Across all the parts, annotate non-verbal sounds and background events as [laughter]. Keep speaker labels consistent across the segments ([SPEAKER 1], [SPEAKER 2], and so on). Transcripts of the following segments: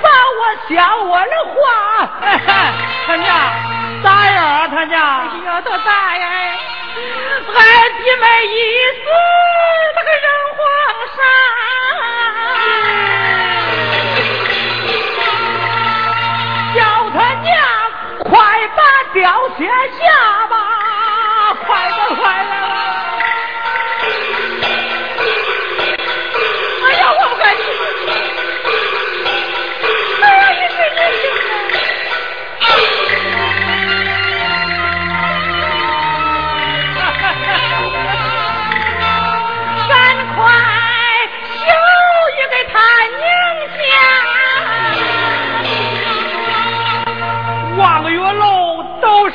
[SPEAKER 1] 罚我想我的话，他娘咋样啊？他娘，
[SPEAKER 2] 哎呀，他咋呀？俺弟妹一死，那个人皇
[SPEAKER 1] 上，快把吊鞋下吧，快点快点。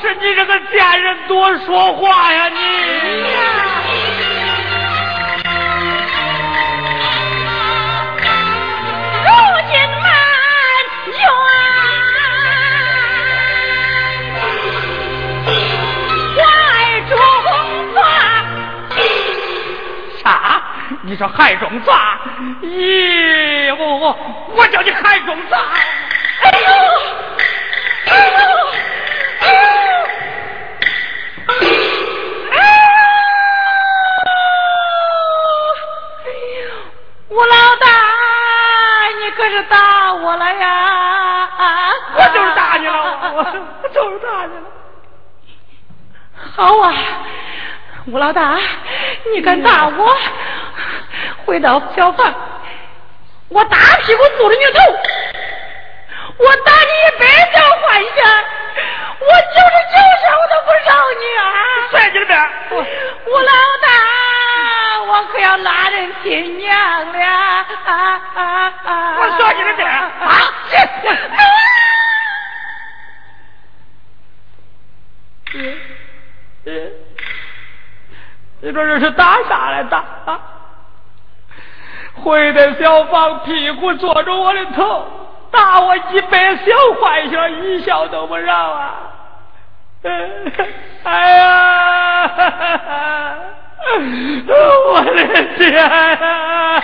[SPEAKER 1] 是你这个贱人多说话呀！你
[SPEAKER 2] 如今满园怀中抓，
[SPEAKER 1] 啥？你说海中抓？咦，我我我叫你海中抓！
[SPEAKER 2] 哎呦，哎呦！吴老大，你可是打我了呀！
[SPEAKER 1] 我就是打你了，我 [laughs] 我就是打你了。
[SPEAKER 2] 好啊，吴老大，你敢打我？回到小房，我大屁股坐着你头，我打你一百条幻想，我九十九下我都不饶你啊！
[SPEAKER 1] 摔你的边，
[SPEAKER 2] 吴老大。我可要拉人新娘了！
[SPEAKER 1] 我说你的点啊！嗯嗯，你说这是打啥来打？回到小房，屁股坐着我的头，打我一百小坏笑，一笑都不让啊！哎呀！[laughs] 我的天！
[SPEAKER 2] 啊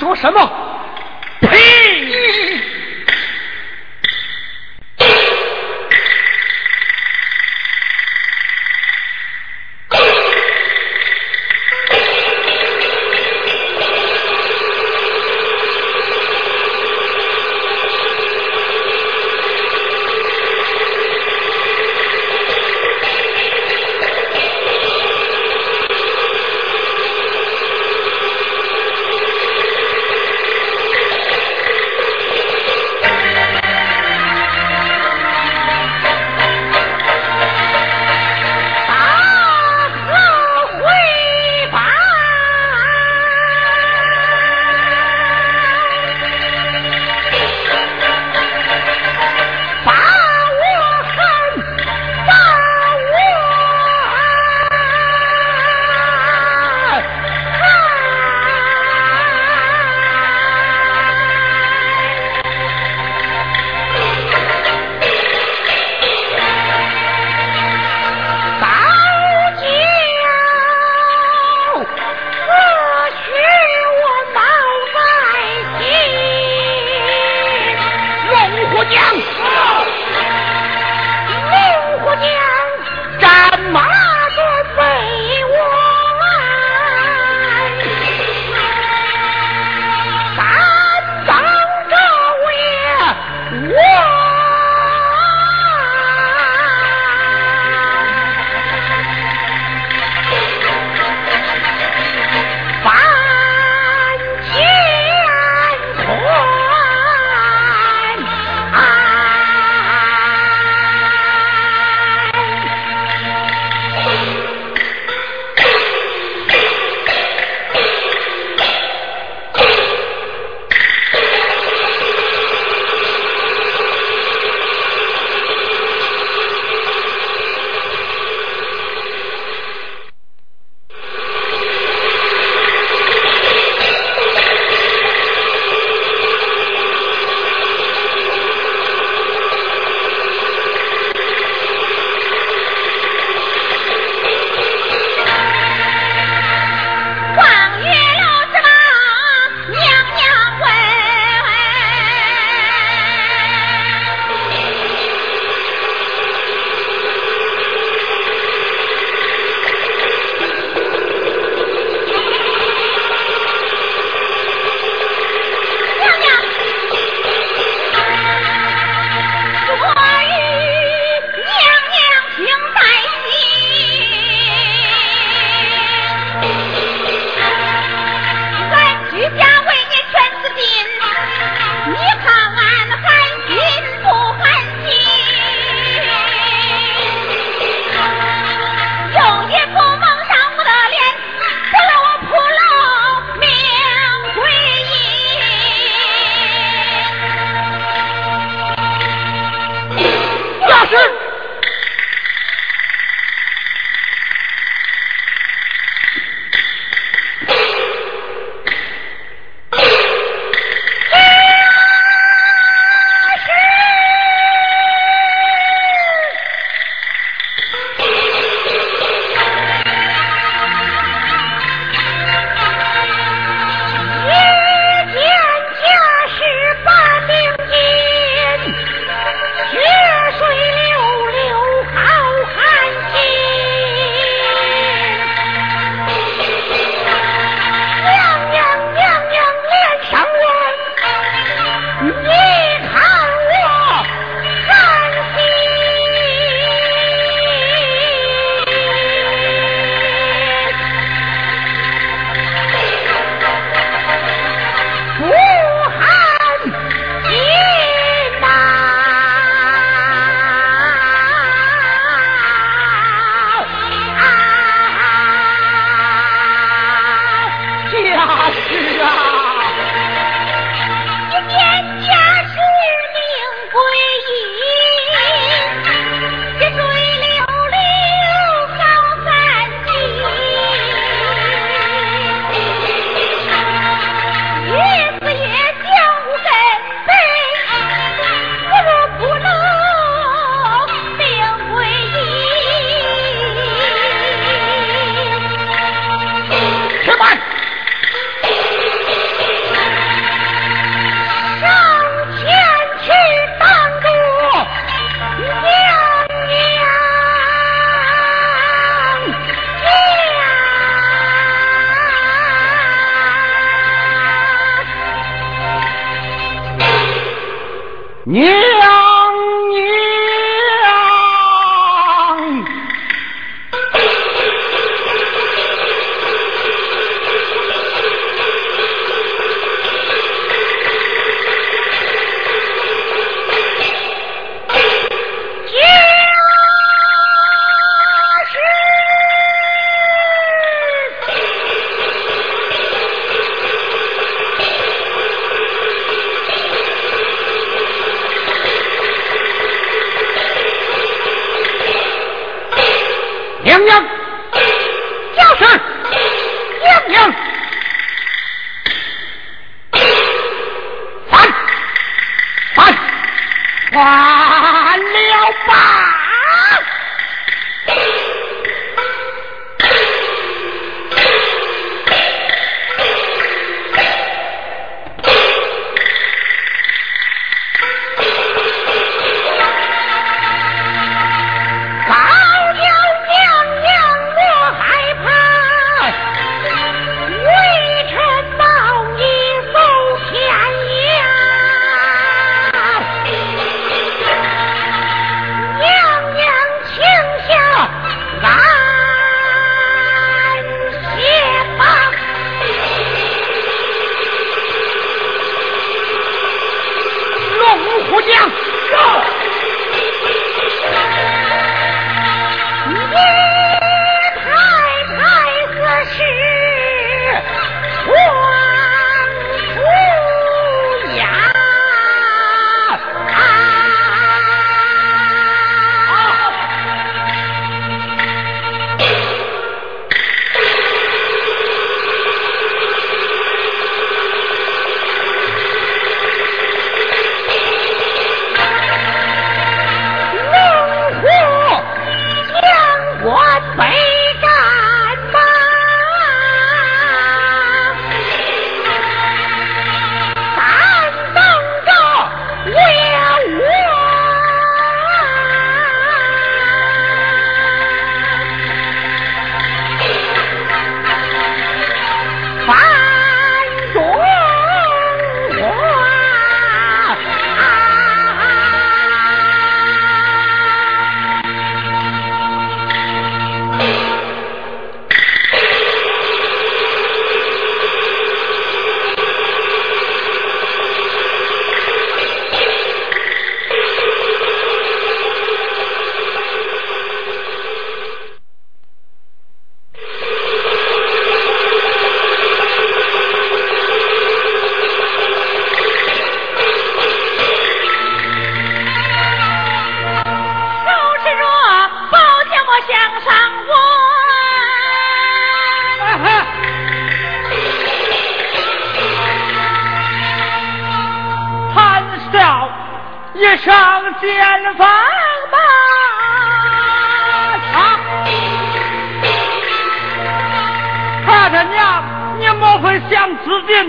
[SPEAKER 2] 说什么？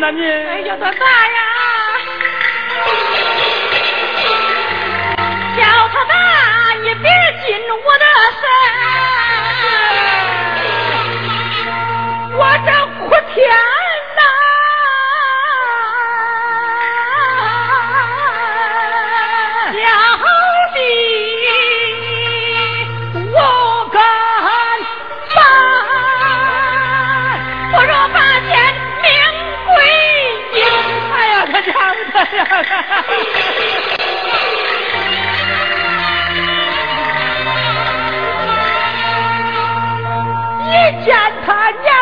[SPEAKER 2] 哎呀他大呀？
[SPEAKER 3] あ
[SPEAKER 1] あ、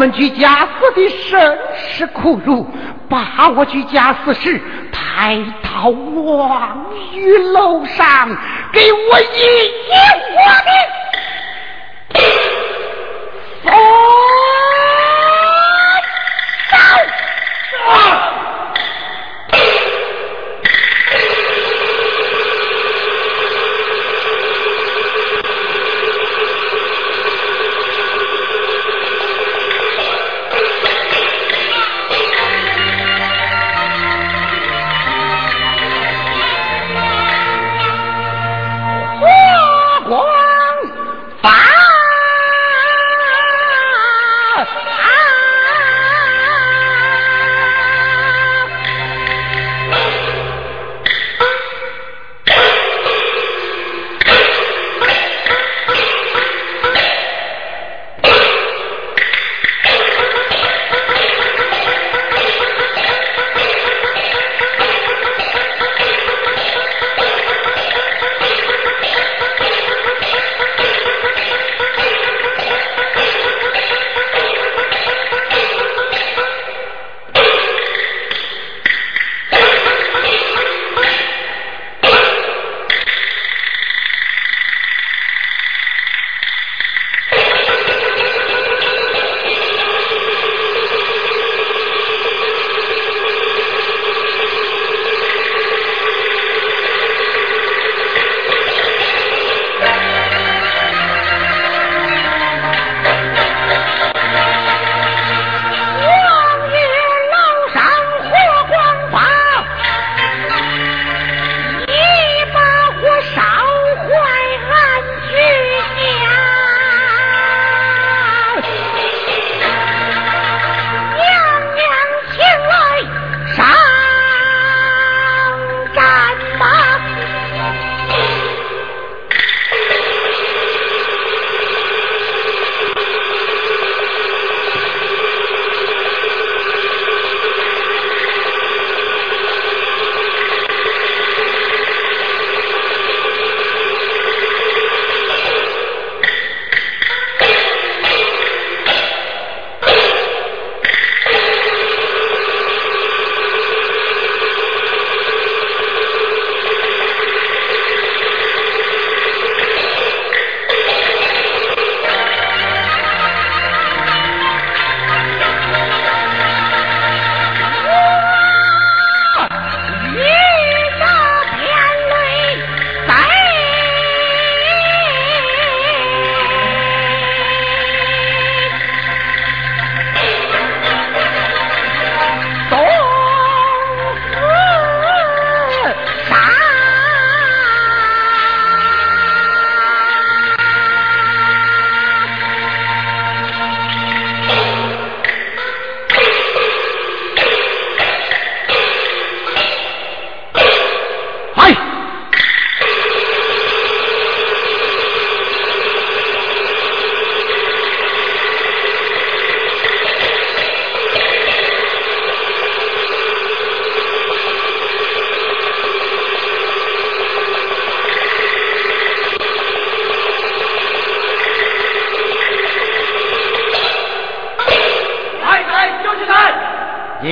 [SPEAKER 1] 们居家死的甚是苦辱，把我居家死尸抬到望月楼上，给我一一花的。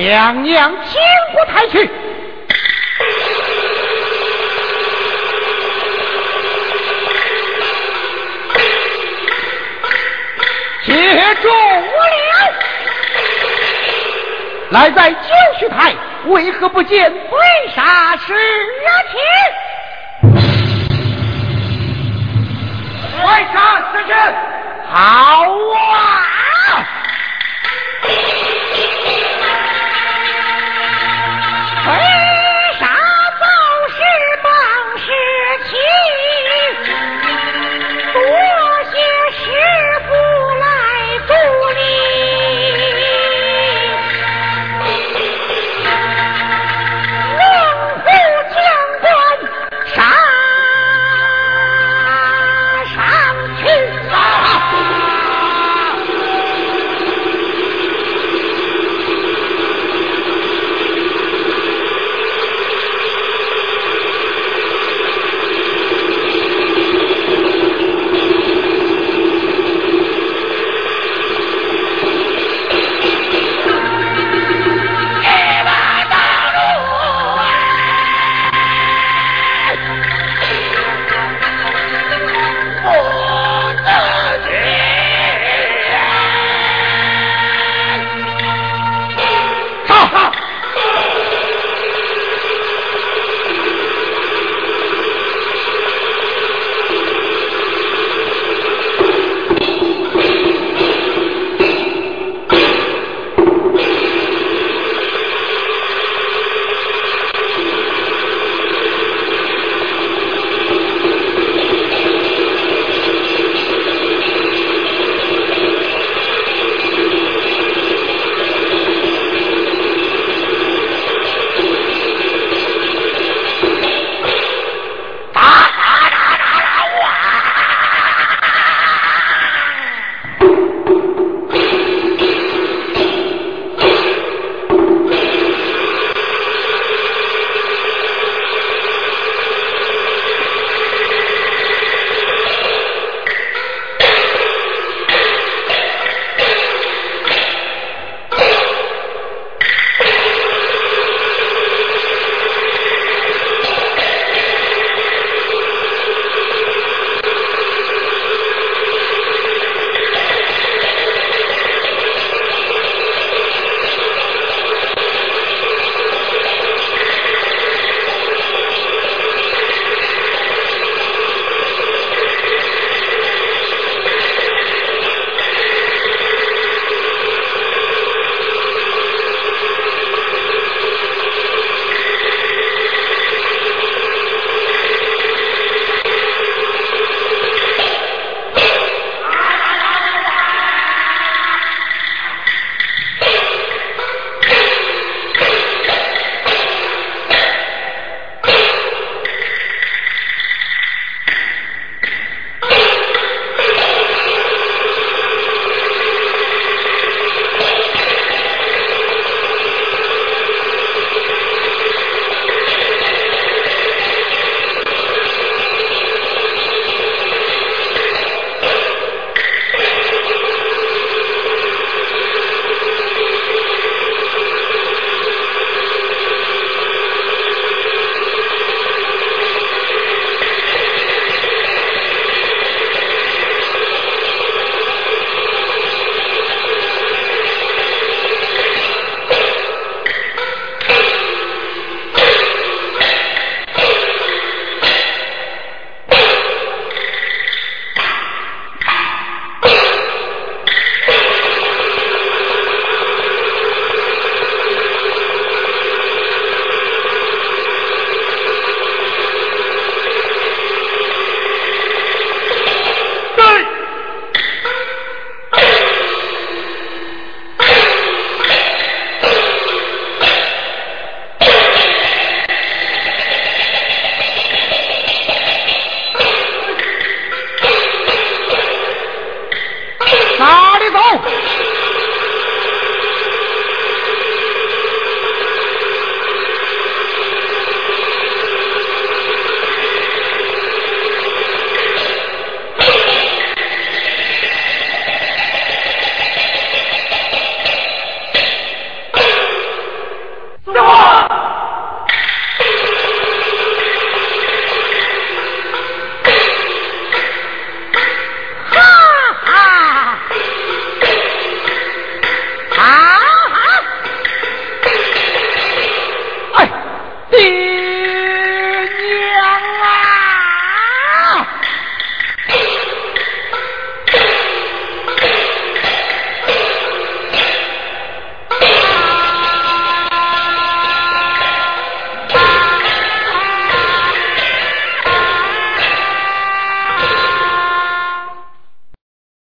[SPEAKER 4] 娘娘，请过台去。接住了，来在九曲台，为何不见为啥事情？为啥事情？好啊！